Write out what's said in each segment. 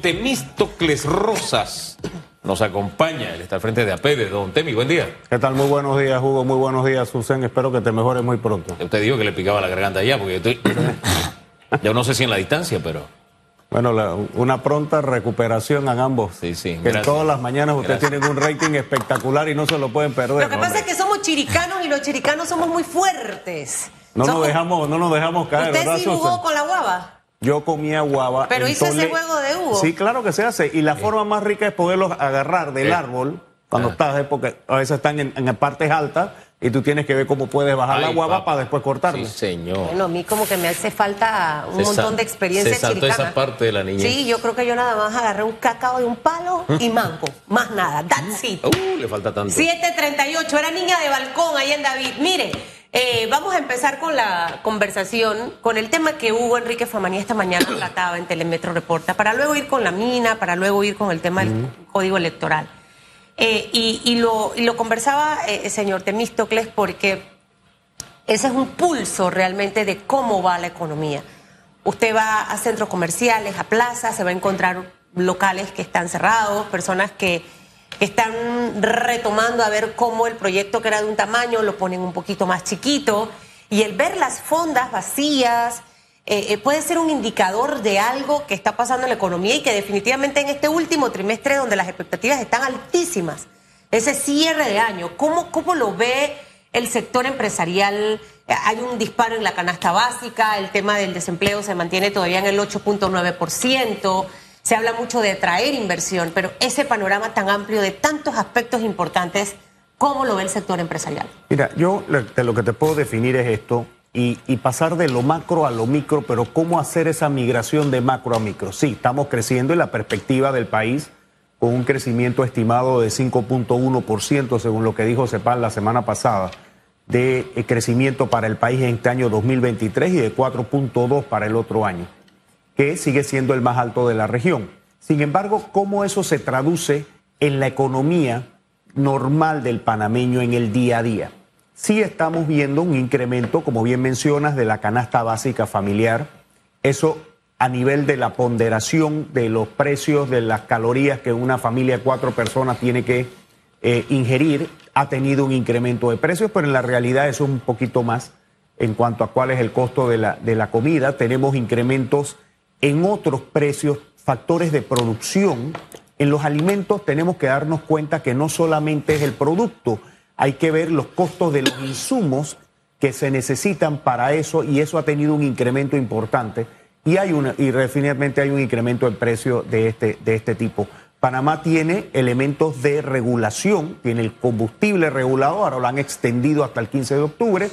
don Temístocles Rosas nos acompaña. Él está al frente de APEDE. Don Temi, buen día. ¿Qué tal? Muy buenos días, Hugo. Muy buenos días, Susan. Espero que te mejores muy pronto. Usted dijo que le picaba la garganta ya, porque yo estoy. yo no sé si en la distancia, pero. Bueno, la- una pronta recuperación a ambos. Sí, sí, Que gracias. todas las mañanas ustedes Gracias. tienen un rating espectacular y no se lo pueden perder. Lo que pasa es que somos chiricanos y los chiricanos somos muy fuertes. No nos dejamos, no nos dejamos caer, ¿Usted ¿verdad, sí jugó con la guava? Yo comía guava. Pero hizo ese juego de Hugo. Sí, claro que se hace. Y la forma más rica es poderlos agarrar del Eh. árbol cuando Ah. estás, porque a veces están en, en partes altas y tú tienes que ver cómo puedes bajar la guava papá. para después cortarla. Sí, señor. Bueno, a mí como que me hace falta un Se montón de experiencia se saltó esa parte de la niñez. Sí, yo creo que yo nada más agarré un cacao de un palo y mango. Más nada. That's it. Uh, le falta tanto. 738, era niña de balcón ahí en David. Mire, eh, vamos a empezar con la conversación, con el tema que Hugo Enrique Famanía esta mañana trataba en Telemetro Reporta, para luego ir con la mina, para luego ir con el tema del código electoral. Eh, y, y lo, y lo conversaba, eh, señor Temístocles, porque ese es un pulso realmente de cómo va la economía. Usted va a centros comerciales, a plazas, se va a encontrar locales que están cerrados, personas que están retomando a ver cómo el proyecto que era de un tamaño lo ponen un poquito más chiquito. Y el ver las fondas vacías eh, eh, puede ser un indicador de algo que está pasando en la economía y que definitivamente en este último trimestre donde las expectativas están altísimas, ese cierre de año, ¿cómo, cómo lo ve el sector empresarial? Eh, Hay un disparo en la canasta básica, el tema del desempleo se mantiene todavía en el 8.9%, se habla mucho de atraer inversión, pero ese panorama tan amplio de tantos aspectos importantes, ¿cómo lo ve el sector empresarial? Mira, yo lo que te puedo definir es esto y, pasar de lo macro a lo micro, pero cómo hacer esa migración de macro a micro. Sí, estamos creciendo y la perspectiva del país con un crecimiento estimado de 5.1% según lo que dijo CEPAL la semana pasada de eh, crecimiento para el país en este año 2023 y de 4.2 para el otro año, que sigue siendo el más alto de la región. Sin embargo, ¿cómo eso se traduce en la economía normal del panameño en el día a día? Sí estamos viendo un incremento, como bien mencionas, de la canasta básica familiar. Eso a nivel de la ponderación de los precios de las calorías que una familia de cuatro personas tiene que eh, ingerir, ha tenido un incremento de precios, pero en la realidad eso es un poquito más en cuanto a cuál es el costo de la, de la comida. Tenemos incrementos en otros precios, factores de producción. En los alimentos tenemos que darnos cuenta que no solamente es el producto, hay que ver los costos de los insumos que se necesitan para eso y eso ha tenido un incremento importante y hay una y definitivamente hay un incremento en precio de este de este tipo. Panamá tiene elementos de regulación, tiene el combustible regulado, ahora lo han extendido hasta el 15 de octubre,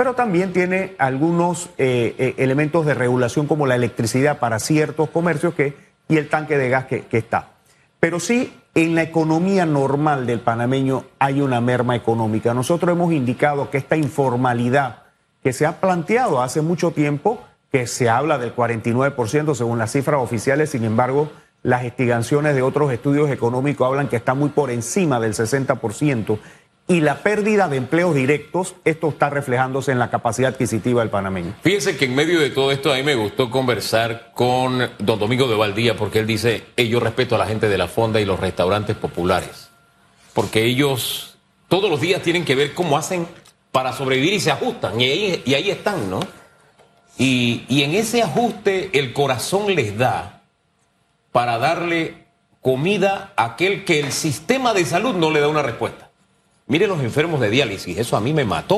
pero también tiene algunos eh, eh, elementos de regulación como la electricidad para ciertos comercios que, y el tanque de gas que, está. Pero sí, en la economía normal del panameño hay una merma económica. Nosotros hemos indicado que esta informalidad que se ha planteado hace mucho tiempo, que se habla del 49% según las cifras oficiales, sin embargo, las estigaciones de otros estudios económicos hablan que está muy por encima del 60%. Y la pérdida de empleos directos, esto está reflejándose en la capacidad adquisitiva del panameño. Fíjense que en medio de todo esto a mí me gustó conversar con don Domingo de Valdía porque él dice, "Eh, yo respeto a la gente de la fonda y los restaurantes populares, porque ellos todos los días tienen que ver cómo hacen para sobrevivir y se ajustan, y ahí, están, ¿no? Y en ese ajuste el corazón les da para darle comida a aquel que el sistema de salud no le da una respuesta. Mire los enfermos de diálisis, eso a mí me mató.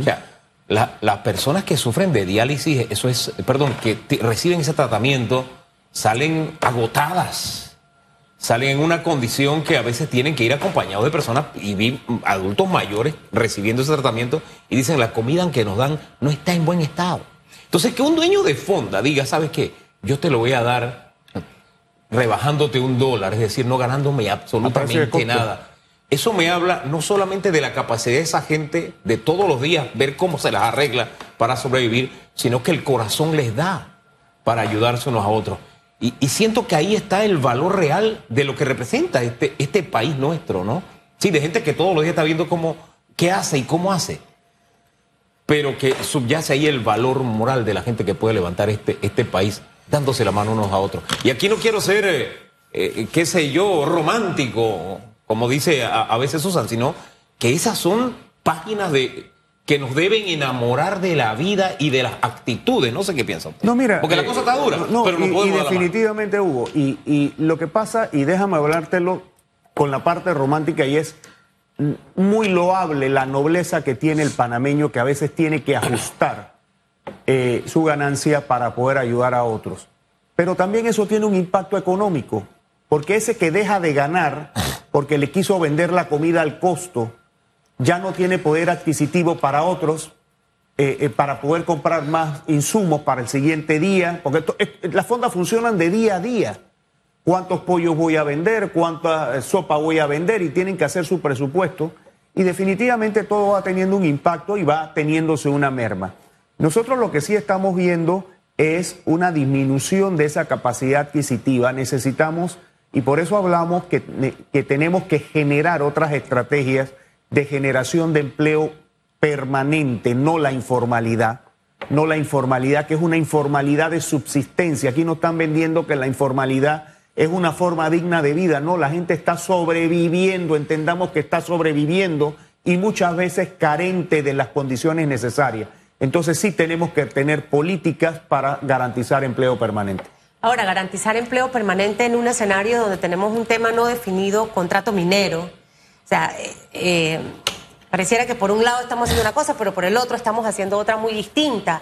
O sea, la- las personas que sufren de diálisis, eso es, perdón, que te- reciben ese tratamiento, salen agotadas, salen en una condición que a veces tienen que ir acompañados de personas y vi adultos mayores recibiendo ese tratamiento y dicen la comida que nos dan no está en buen estado. Entonces, que un dueño de fonda diga, ¿sabes qué? Yo te lo voy a dar rebajándote un dólar, es decir, no ganándome absolutamente nada. Eso me habla no solamente de la capacidad de esa gente de todos los días ver cómo se las arregla para sobrevivir, sino que el corazón les da para ayudarse unos a otros. Y, siento que ahí está el valor real de lo que representa este, este país nuestro, ¿no? Sí, de gente que todos los días está viendo cómo, qué hace y cómo hace. Pero que subyace ahí el valor moral de la gente que puede levantar este, este país. dándose la mano unos a otros. Y aquí no quiero ser, eh, eh, qué sé yo, romántico, como dice a, a veces Susan, sino que esas son páginas de que nos deben enamorar de la vida y de las actitudes. No sé qué piensa usted. No, mira. Porque la eh, cosa está dura, no, pero no y, podemos definitivamente hubo. Y, y lo que pasa, y déjame hablártelo con la parte romántica, y es muy loable la nobleza que tiene el panameño que a veces tiene que ajustar eh, su ganancia para poder ayudar a otros. Pero también eso tiene un impacto económico, porque ese que deja de ganar porque le quiso vender la comida al costo, ya no tiene poder adquisitivo para otros, eh, eh, para poder comprar más insumos para el siguiente día, porque eh, las fondas funcionan de día a día. ¿Cuántos pollos voy a vender? ¿Cuánta sopa voy a vender? Y tienen que hacer su presupuesto. Y definitivamente todo va teniendo un impacto y va teniéndose una merma. Nosotros lo que sí estamos viendo es una disminución de esa capacidad adquisitiva. Necesitamos, y por eso hablamos que, que tenemos que generar otras estrategias de generación de empleo permanente, no la informalidad, no la informalidad, que es una informalidad de subsistencia. Aquí nos están vendiendo que la informalidad es una forma digna de vida, no, la gente está sobreviviendo, entendamos que está sobreviviendo y muchas veces carente de las condiciones necesarias. Entonces sí tenemos que tener políticas para garantizar empleo permanente. Ahora, garantizar empleo permanente en un escenario donde tenemos un tema no definido, contrato minero. O sea, eh, eh, pareciera que por un lado estamos haciendo una cosa, pero por el otro estamos haciendo otra muy distinta.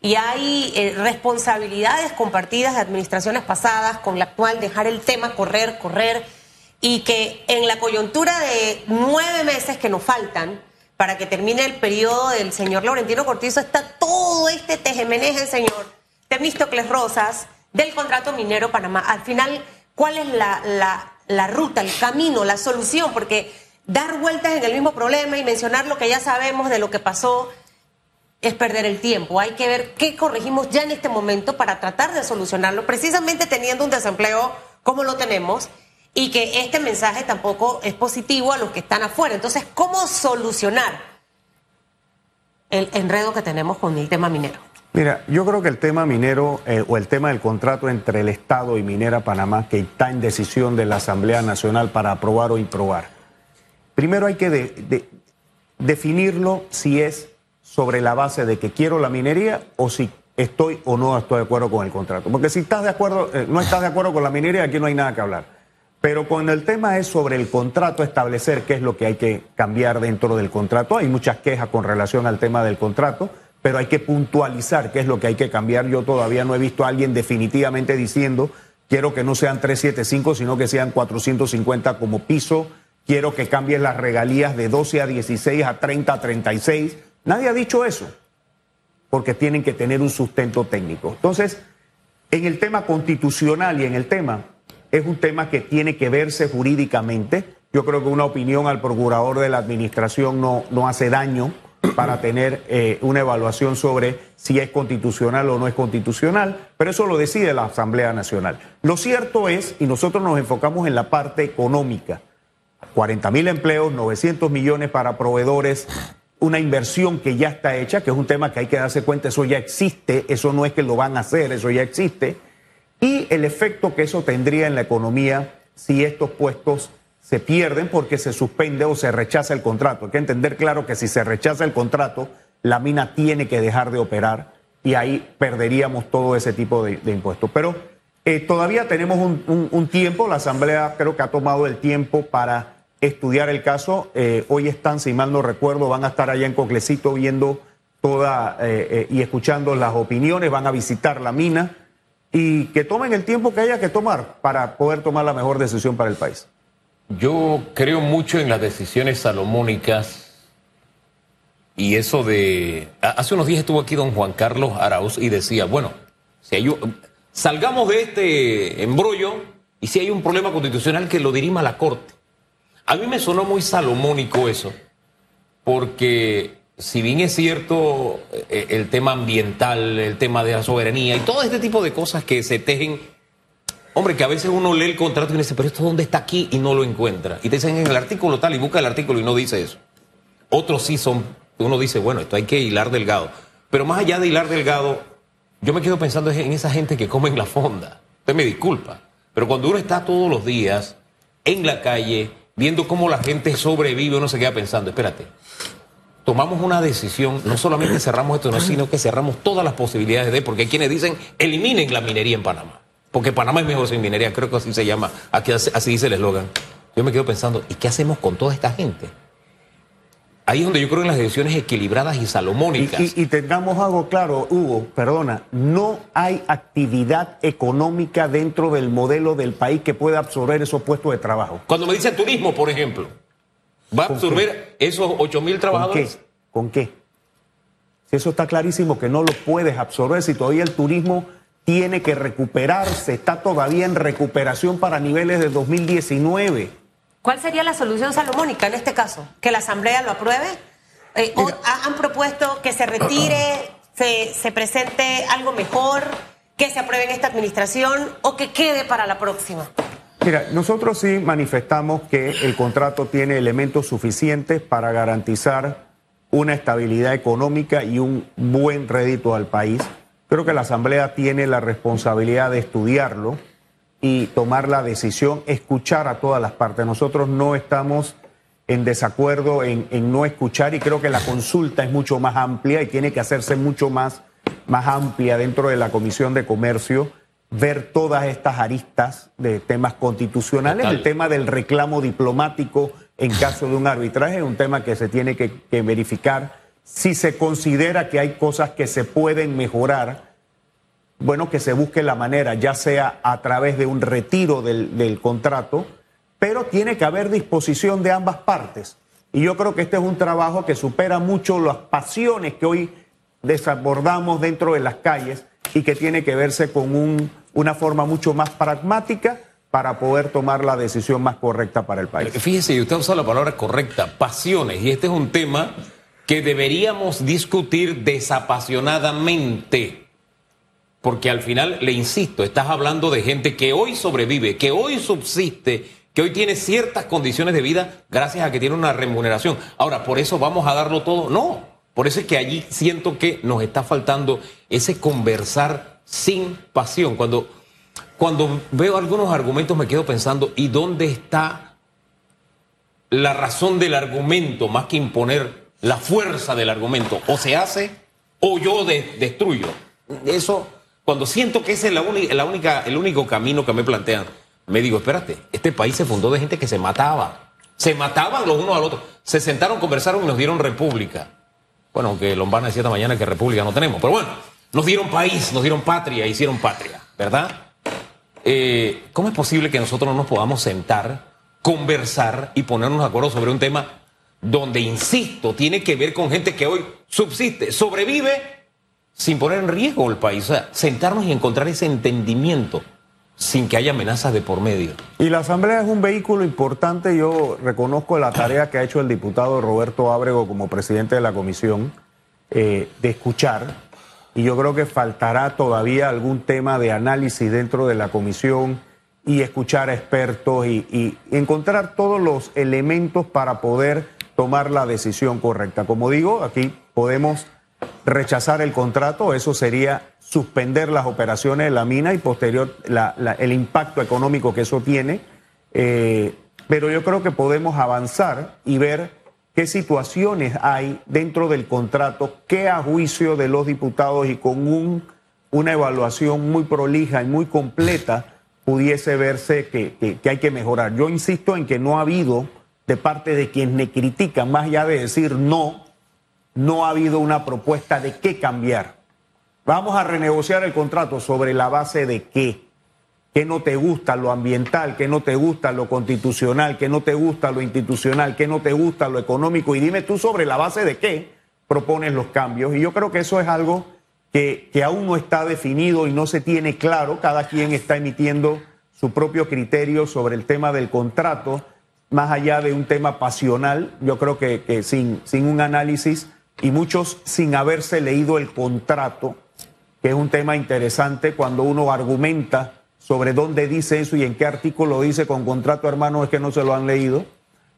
Y hay eh, responsabilidades compartidas de administraciones pasadas con la actual, dejar el tema correr, correr, y que en la coyuntura de nueve meses que nos faltan para que termine el periodo del señor Laurentino Cortizo, está todo este tejemeneje, señor Temístocles Rosas, del contrato minero Panamá. Al final, ¿cuál es la, la, la ruta, el camino, la solución? Porque dar vueltas en el mismo problema y mencionar lo que ya sabemos de lo que pasó es perder el tiempo. Hay que ver qué corregimos ya en este momento para tratar de solucionarlo, precisamente teniendo un desempleo como lo tenemos y que este mensaje tampoco es positivo a los que están afuera. Entonces, ¿cómo solucionar el enredo que tenemos con el tema minero? Mira, yo creo que el tema minero eh, o el tema del contrato entre el Estado y Minera Panamá, que está en decisión de la Asamblea Nacional para aprobar o improbar, primero hay que de- de- definirlo si es sobre la base de que quiero la minería o si estoy o no estoy de acuerdo con el contrato. Porque si estás de acuerdo, eh, no estás de acuerdo con la minería, aquí no hay nada que hablar. Pero cuando el tema es sobre el contrato, establecer qué es lo que hay que cambiar dentro del contrato. Hay muchas quejas con relación al tema del contrato, pero hay que puntualizar qué es lo que hay que cambiar. Yo todavía no he visto a alguien definitivamente diciendo quiero que no sean 375, sino que sean 450 como piso. Quiero que cambien las regalías de 12 a 16 a 30 a 36. Nadie ha dicho eso, porque tienen que tener un sustento técnico. Entonces, en el tema constitucional y en el tema, es un tema que tiene que verse jurídicamente. Yo creo que una opinión al procurador de la administración no, no hace daño para tener eh, una evaluación sobre si es constitucional o no es constitucional, pero eso lo decide la Asamblea Nacional. Lo cierto es, y nosotros nos enfocamos en la parte económica, 40 mil empleos, 900 millones para proveedores, una inversión que ya está hecha, que es un tema que hay que darse cuenta, eso ya existe, eso no es que lo van a hacer, eso ya existe, y el efecto que eso tendría en la economía si estos puestos se pierden porque se suspende o se rechaza el contrato. Hay que entender claro que si se rechaza el contrato, la mina tiene que dejar de operar y ahí perderíamos todo ese tipo de, impuestos. Pero eh, todavía tenemos un tiempo, la Asamblea creo que ha tomado el tiempo para estudiar el caso. Eh, hoy están, si mal no recuerdo, van a estar allá en Coclecito viendo toda eh, eh, y escuchando las opiniones, van a visitar la mina y que tomen el tiempo que haya que tomar para poder tomar la mejor decisión para el país. Yo creo mucho en las decisiones salomónicas y eso de... ha- Hace unos días estuvo aquí don Juan Carlos Arauz y decía, bueno, si hay un- salgamos de este embrollo y si hay un problema constitucional que lo dirima la Corte. A mí me sonó muy salomónico eso, porque si bien es cierto eh, el tema ambiental, el tema de la soberanía y todo este tipo de cosas que se tejen Hombre, que a veces uno lee el contrato y dice, pero esto dónde está aquí y no lo encuentra. Y te dicen en el artículo tal y busca el artículo y no dice eso. Otros sí son, uno dice, bueno, esto hay que hilar delgado. Pero más allá de hilar delgado, yo me quedo pensando en esa gente que come en la fonda. Usted me disculpa, pero cuando uno está todos los días en la calle, viendo cómo la gente sobrevive, uno se queda pensando, espérate, tomamos una decisión, no solamente cerramos esto, no, sino que cerramos todas las posibilidades de, porque hay quienes dicen, eliminen la minería en Panamá, porque Panamá es mejor sin minería, creo que así se llama, aquí así dice el eslogan. Yo me quedo pensando, ¿y qué hacemos con toda esta gente? Ahí es donde yo creo en las decisiones equilibradas y salomónicas. Y, tengamos algo claro, Hugo, perdona, no hay actividad económica dentro del modelo del país que pueda absorber esos puestos de trabajo. Cuando me dicen turismo, por ejemplo, ¿va a absorber esos 8 mil trabajadores? ¿Con qué? ¿Con qué? Si eso está clarísimo que no lo puedes absorber, si todavía el turismo tiene que recuperarse, está todavía en recuperación para niveles de 2019. ¿Cuál sería la solución salomónica en este caso? ¿Que la Asamblea lo apruebe? Eh, ¿O han propuesto que se retire, se, se presente algo mejor, que se apruebe en esta administración o que quede para la próxima? Mira, nosotros sí manifestamos que el contrato tiene elementos suficientes para garantizar una estabilidad económica y un buen rédito al país. Creo que la Asamblea tiene la responsabilidad de estudiarlo y tomar la decisión, escuchar a todas las partes. Nosotros no estamos en desacuerdo en, no escuchar y creo que la consulta es mucho más amplia y tiene que hacerse mucho más, más amplia dentro de la Comisión de Comercio, ver todas estas aristas de temas constitucionales, el tema del reclamo diplomático en caso de un arbitraje, es un tema que se tiene que, que verificar. Si se considera que hay cosas que se pueden mejorar, bueno, que se busque la manera, ya sea a través de un retiro del, contrato, pero tiene que haber disposición de ambas partes. Y yo creo que este es un trabajo que supera mucho las pasiones que hoy desabordamos dentro de las calles y que tiene que verse con una forma mucho más pragmática para poder tomar la decisión más correcta para el país. Fíjese, usted usa la palabra correcta, pasiones, y este es un tema que deberíamos discutir desapasionadamente porque al final, le insisto, estás hablando de gente que hoy sobrevive, que hoy subsiste, que hoy tiene ciertas condiciones de vida gracias a que tiene una remuneración. Ahora, ¿por eso vamos a darlo todo? No, por eso es que allí siento que nos está faltando ese conversar sin pasión. Cuando, cuando veo algunos argumentos me quedo pensando, ¿y dónde está la razón del argumento más que imponer la fuerza del argumento? O se hace o yo destruyo. Eso cuando siento que ese es la, única, el único camino que me plantean, me digo, espérate, este país se fundó de gente que se mataba. Se mataban los unos al otro. Se sentaron, conversaron y nos dieron república. Bueno, aunque Lombana decía esta mañana que república no tenemos. Pero bueno, nos dieron país, nos dieron patria, hicieron patria, ¿verdad? Eh, ¿Cómo es posible que nosotros no nos podamos sentar, conversar y ponernos de acuerdo sobre un tema donde, insisto, tiene que ver con gente que hoy subsiste, sobrevive sin poner en riesgo el país. O sea, sentarnos y encontrar ese entendimiento sin que haya amenazas de por medio. Y la Asamblea es un vehículo importante. Yo reconozco la tarea que ha hecho el diputado Roberto Ábrego como presidente de la comisión eh, de escuchar. Y yo creo que faltará todavía algún tema de análisis dentro de la comisión y escuchar a expertos y, y encontrar todos los elementos para poder tomar la decisión correcta. Como digo, aquí podemos rechazar el contrato, eso sería suspender las operaciones de la mina y posterior el impacto económico que eso tiene. Eh, pero yo creo que podemos avanzar y ver qué situaciones hay dentro del contrato, qué a juicio de los diputados y con un, una evaluación muy prolija y muy completa pudiese verse que hay que mejorar. Yo insisto en que no ha habido de parte de quienes me critican, más allá de decir no, no ha habido una propuesta de qué cambiar. Vamos a renegociar el contrato sobre la base de qué. ¿Qué no te gusta lo ambiental? ¿Qué no te gusta lo constitucional? ¿Qué no te gusta lo institucional? ¿Qué no te gusta lo económico? Y dime tú sobre la base de qué propones los cambios. Y yo creo que eso es algo que, que aún no está definido y no se tiene claro. Cada quien está emitiendo su propio criterio sobre el tema del contrato, más allá de un tema pasional. Yo creo que, que sin, sin un análisis y muchos sin haberse leído el contrato, que es un tema interesante cuando uno argumenta sobre dónde dice eso y en qué artículo dice con contrato hermano es que no se lo han leído.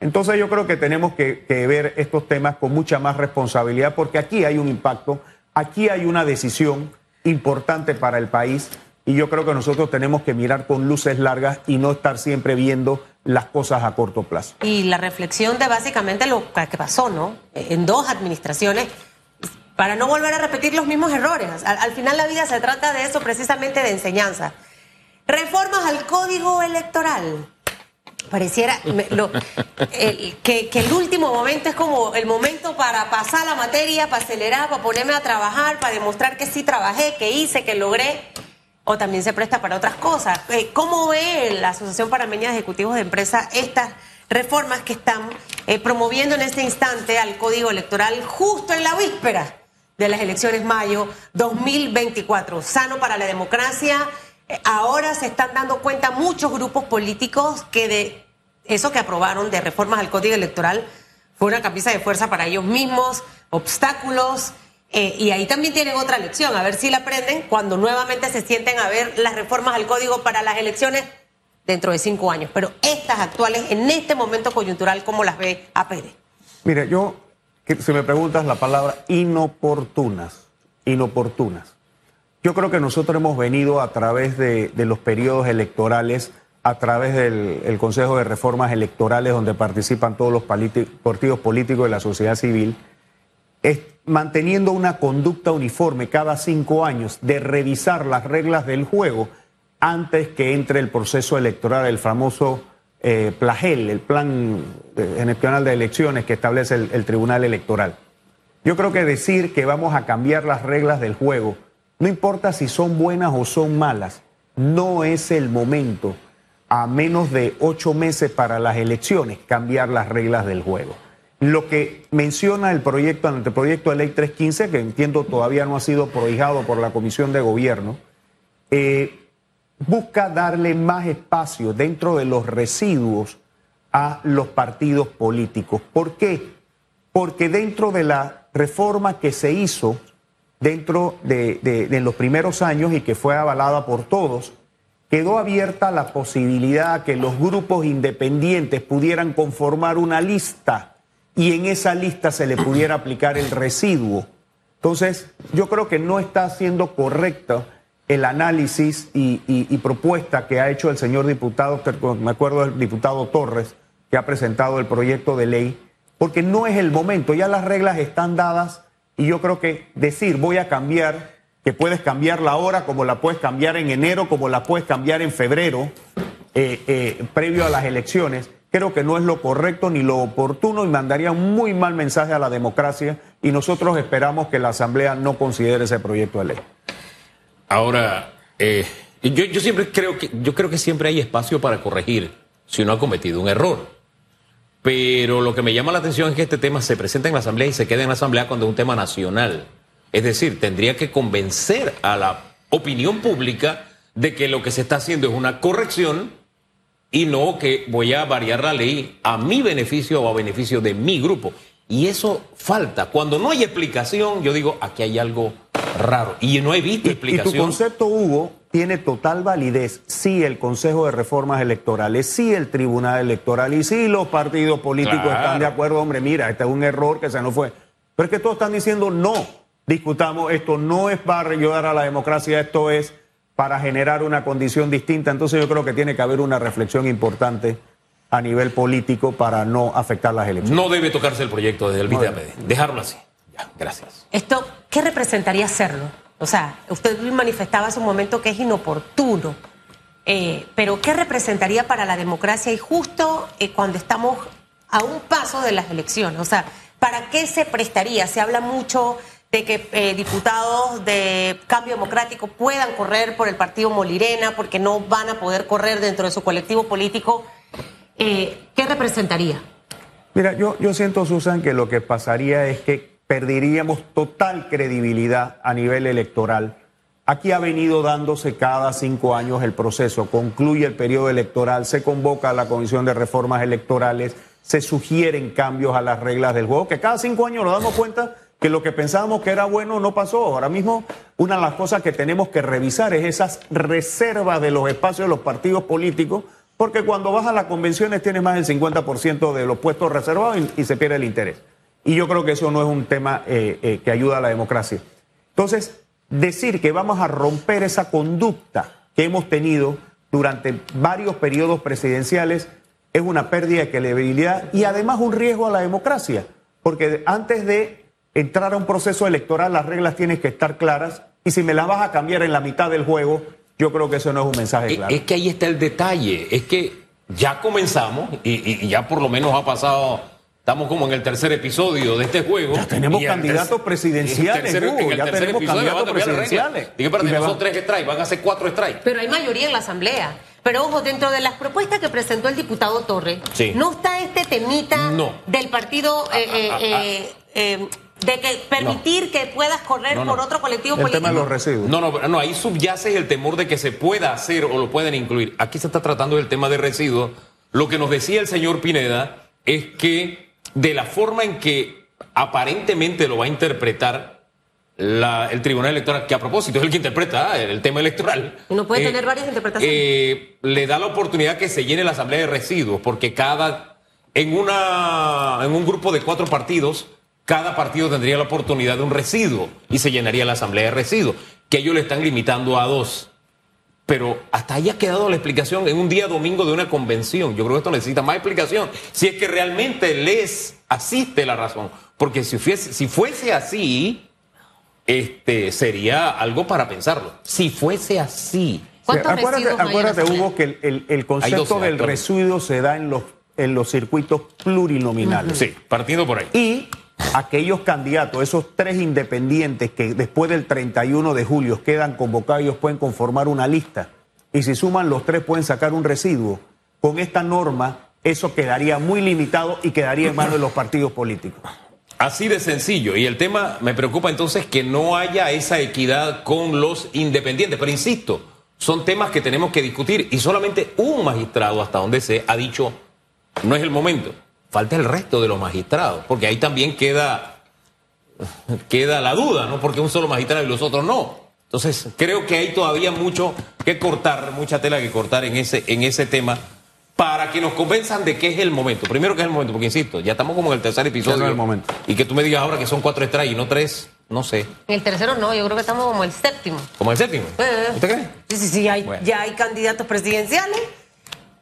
Entonces yo creo que tenemos que, ver estos temas con mucha más responsabilidad porque aquí hay un impacto, aquí hay una decisión importante para el país y yo creo que nosotros tenemos que mirar con luces largas y no estar siempre viendo las cosas a corto plazo. Y la reflexión de básicamente lo que pasó, ¿no? En dos administraciones, para no volver a repetir los mismos errores. Al, al final la vida se trata de eso, precisamente de enseñanza. Reformas al código electoral pareciera lo, que, que, el último momento es como el momento para pasar la materia, para acelerar, para ponerme a trabajar, para demostrar que sí trabajé, que hice, que logré, o también se presta para otras cosas. Eh, ¿Cómo ve la Asociación Panameña de Ejecutivos de Empresa estas reformas que están eh, promoviendo en este instante al Código Electoral justo en la víspera de las elecciones mayo 2024? Sano para la democracia Ahora se están dando cuenta muchos grupos políticos que de eso que aprobaron de reformas al Código Electoral fue una camisa de fuerza para ellos mismos, obstáculos, eh, y ahí también tienen otra lección, a ver si la aprenden cuando nuevamente se sienten a ver las reformas al Código para las elecciones dentro de cinco años. Pero estas actuales, en este momento coyuntural, ¿cómo las ve APD? Mire, yo, si me preguntas la palabra inoportunas, inoportunas. Yo creo que nosotros hemos venido a través de, los periodos electorales, a través del Consejo de Reformas Electorales, donde participan todos los partidos políticos de la sociedad civil, manteniendo una conducta uniforme cada cinco años de revisar las reglas del juego antes que entre el proceso electoral, el famoso eh, PLAGEL, el Plan Nacional de Elecciones que establece el Tribunal Electoral. Yo creo que decir que vamos a cambiar las reglas del juego no importa si son buenas o son malas, no es el momento, a menos de ocho meses para las elecciones, cambiar las reglas del juego. Lo que menciona el proyecto, el proyecto de ley 315, que entiendo todavía no ha sido prohijado por la Comisión de Gobierno, eh, busca darle más espacio dentro de los residuos a los partidos políticos. ¿Por qué? Porque dentro de la reforma que se hizo dentro de, los primeros años y que fue avalada por todos, quedó abierta la posibilidad que los grupos independientes pudieran conformar una lista y en esa lista se le pudiera aplicar el residuo. Entonces, yo creo que no está siendo correcto el análisis y, propuesta que ha hecho el señor diputado, me acuerdo del diputado Torres, que ha presentado el proyecto de ley, porque no es el momento, ya las reglas están dadas y yo creo que decir voy a cambiar, que puedes cambiarla ahora como la puedes cambiar en enero, como la puedes cambiar en febrero, eh, eh, previo a las elecciones, creo que no es lo correcto ni lo oportuno y mandaría un muy mal mensaje a la democracia y nosotros esperamos que la Asamblea no considere ese proyecto de ley. Ahora, eh, yo, yo siempre creo que, yo creo que siempre hay espacio para corregir si uno ha cometido un error. Pero lo que me llama la atención es que este tema se presenta en la Asamblea y se queda en la Asamblea cuando es un tema nacional. Es decir, tendría que convencer a la opinión pública de que lo que se está haciendo es una corrección y no que voy a variar la ley a mi beneficio o a beneficio de mi grupo. Y eso falta. Cuando no hay explicación, yo digo, aquí hay algo raro. Y no he visto explicación. Y tu concepto, Hugo, tiene total validez si el Consejo de Reformas Electorales, si el Tribunal Electoral y si los partidos políticos están de acuerdo, hombre, mira, este es un error que se nos fue. Pero es que todos están diciendo no, discutamos, esto no es para ayudar a la democracia, esto es para generar una condición distinta. Entonces yo creo que tiene que haber una reflexión importante a nivel político para no afectar las elecciones. No debe tocarse el proyecto desde el no Dejarlo así. Ya, gracias. Esto, ¿qué representaría hacerlo? O sea, usted manifestaba hace un momento que es inoportuno, eh, pero ¿qué representaría para la democracia y justo eh, cuando estamos a un paso de las elecciones? O sea, ¿para qué se prestaría? Se habla mucho de que eh, diputados de cambio democrático puedan correr por el partido Molirena porque no van a poder correr dentro de su colectivo político. ¿Qué representaría? Mira, yo, yo siento, Susan, que lo que pasaría es que perderíamos total credibilidad a nivel electoral. Aquí ha venido dándose cada cinco años el proceso, concluye el periodo electoral, se convoca a la Comisión de Reformas Electorales, se sugieren cambios a las reglas del juego, que cada cinco años nos damos cuenta que lo que pensábamos que era bueno no pasó. Ahora mismo, una de las cosas que tenemos que revisar es esas reservas de los espacios de los partidos políticos, porque cuando vas a las convenciones tienes más del 50% de los puestos reservados y se pierde el interés. Y yo creo que eso no es un tema eh, eh, que ayuda a la democracia. Entonces, decir que vamos a romper esa conducta que hemos tenido durante varios periodos presidenciales es una pérdida de credibilidad y además un riesgo a la democracia, porque antes de entrar a un proceso electoral las reglas tienen que estar claras y si me las vas a cambiar en la mitad del juego, yo creo que eso no es un mensaje claro. es que ahí está el detalle, es que ya comenzamos y, ya por lo menos ha pasado, estamos como en el tercer episodio de este juego. Ya tenemos candidatos presidenciales, en el Hugo, ya tercer tenemos candidatos presidenciales. Dije, va- son tres strikes, van a ser cuatro strikes. Pero hay mayoría en la Asamblea. Pero ojo, dentro de las propuestas que presentó el diputado Torre, Sí. no está este temita No. del partido eh, eh, Ah, ah, eh, eh, de que permitir que puedas correr No, no. por otro colectivo El político. tema de los residuos. No, no, pero no, ahí subyace el temor de que se pueda hacer o lo pueden incluir. Aquí se está tratando del tema de residuos. Lo que nos decía el señor Pineda es que de la forma en que aparentemente lo va a interpretar la- el Tribunal Electoral, que a propósito es el que interpreta ah, el tema electoral. Y no puede tener varias interpretaciones. eh, le da la oportunidad que se llene la Asamblea de Residuos, porque cada, en, una, en un grupo de cuatro partidos, cada partido tendría la oportunidad de un residuo y se llenaría la Asamblea de Residuos, que ellos le están limitando a dos. Pero hasta ahí ha quedado la explicación en un día domingo de una convención. Yo creo que esto necesita más explicación. Si es que realmente les asiste la razón. Porque si fuese, si fuese así, este, sería algo para pensarlo. Si fuese así. ¿Cuántos acuérdate? Hugo, que el, el- el concepto 12, del residuo se da en los, en los circuitos plurinominales. Sí, partiendo por ahí. Y aquellos candidatos, esos tres independientes que después del 31 de julio quedan convocados, ellos pueden conformar una lista. Y si suman los tres, pueden sacar un residuo. Con esta norma, eso quedaría muy limitado y quedaría en manos de los partidos políticos. Así de sencillo. Y el tema me preocupa entonces que no haya esa equidad con los independientes. Pero insisto, son temas que tenemos que discutir y solamente un magistrado, hasta donde sé, ha dicho, no es el momento. Falta el resto de los magistrados, porque ahí también queda, queda la duda, ¿no? Porque un solo magistrado y los otros no. Entonces, creo que hay todavía mucho que cortar, mucha tela que cortar en ese, en ese tema para que nos convenzan de que es el momento. Primero que es el momento, porque insisto, ya estamos como en el tercer episodio. Ya no es el momento. Y que tú me digas ahora que son cuatro strikes y no tres, no sé. En el tercero no, yo creo que estamos como el séptimo. Como el séptimo. Eh. ¿Usted cree? Sí, sí, sí, hay- Bueno. ya hay candidatos presidenciales.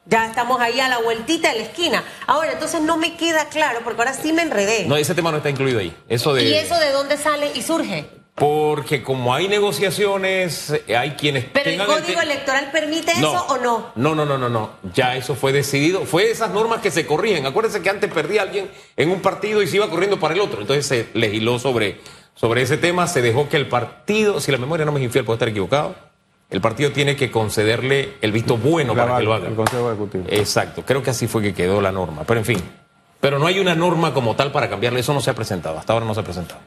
Ya estamos ahí a la vueltita de la esquina. Ahora, entonces no me queda claro, porque ahora sí me enredé. No, ese tema no está incluido ahí. Eso de. ¿Y eso de dónde sale y surge? Porque como hay negociaciones, hay quienes. ¿Pero el código electoral permite eso o no? No, no, no, no, no. Ya eso fue decidido. Fue esas normas que se corrigen. Acuérdense que antes perdía alguien en un partido y se iba corriendo para el otro. Entonces se legisló sobre, sobre ese tema. Se dejó que el partido, si la memoria no me es infiel, puedo estar equivocado, el partido tiene que concederle el visto bueno para que lo haga. el Consejo Ejecutivo. Exacto. Creo que así fue que quedó la norma. Pero en fin. Pero no hay una norma como tal para cambiarle. Eso no se ha presentado. Hasta ahora no se ha presentado.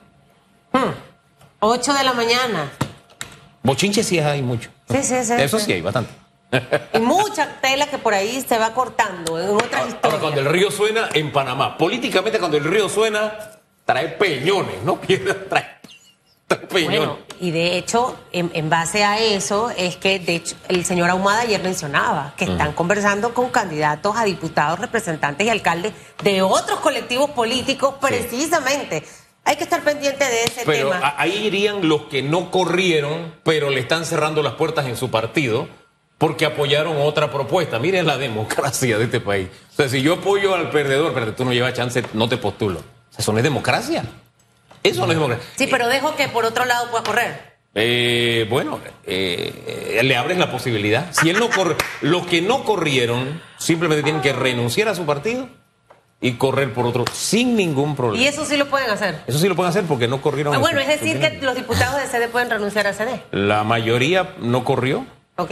8 de la mañana. Bochinche sí hay mucho. Sí, sí, sí, Eso sí. sí hay bastante. Y mucha tela que por ahí se va cortando en otras Ahora, historias. cuando el río suena en Panamá, políticamente cuando el río suena, trae peñones, no piedras, trae, trae peñones. Bueno, y de hecho, en, en base a eso, es que de hecho el señor Ahumada ayer mencionaba que están conversando con candidatos a diputados, representantes y alcaldes de otros colectivos políticos, precisamente. Hay que estar pendiente de ese pero tema. ahí irían los que no corrieron, pero le están cerrando las puertas en su partido porque apoyaron otra propuesta. Miren la democracia de este país. O sea, si yo apoyo al perdedor, pero tú no llevas chance, no te postulo. O sea, Eso no es democracia. Eso no es democracia. Sí, pero dejo que por otro lado pueda correr. Eh, bueno, eh, eh, le abres la posibilidad. Si él no corre, los que no corrieron simplemente tienen que renunciar a su partido y correr por otro sin ningún problema. Y eso sí lo pueden hacer. Eso sí lo pueden hacer porque no corrieron. Ah, en bueno, es decir que los diputados de CD pueden renunciar a CD. La mayoría no corrió. Ok.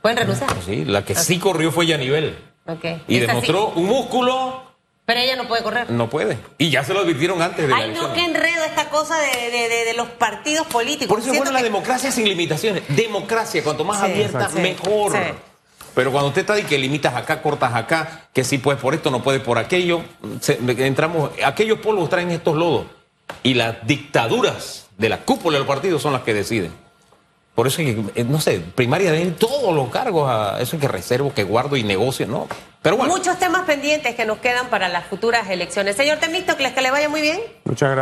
Pueden renunciar. Sí, la que sí corrió fue Yanivel. Ok. Y Esa sí. demostró un músculo, Pero ella no puede correr. no puede. Y ya se lo advirtieron antes de la Ay, no, qué enredo esta cosa de, de- de- de los partidos políticos. Por eso es buena la democracia sin limitaciones. Democracia, cuanto más Sí, abierta, sí, mejor. sí. Pero cuando usted está ahí que limitas acá, cortas acá, que si puedes por esto, no puedes por aquello, se- entramos, aquellos polvos traen estos lodos. Y las dictaduras de la cúpula del partido son las que deciden. Por eso, es que, eh, no sé, primaria de todos los cargos, a eso es que reservo, que guardo y negocio, no. Pero bueno. Muchos temas pendientes que nos quedan para las futuras elecciones. Señor Temístocles, que le vaya muy bien. Muchas gracias.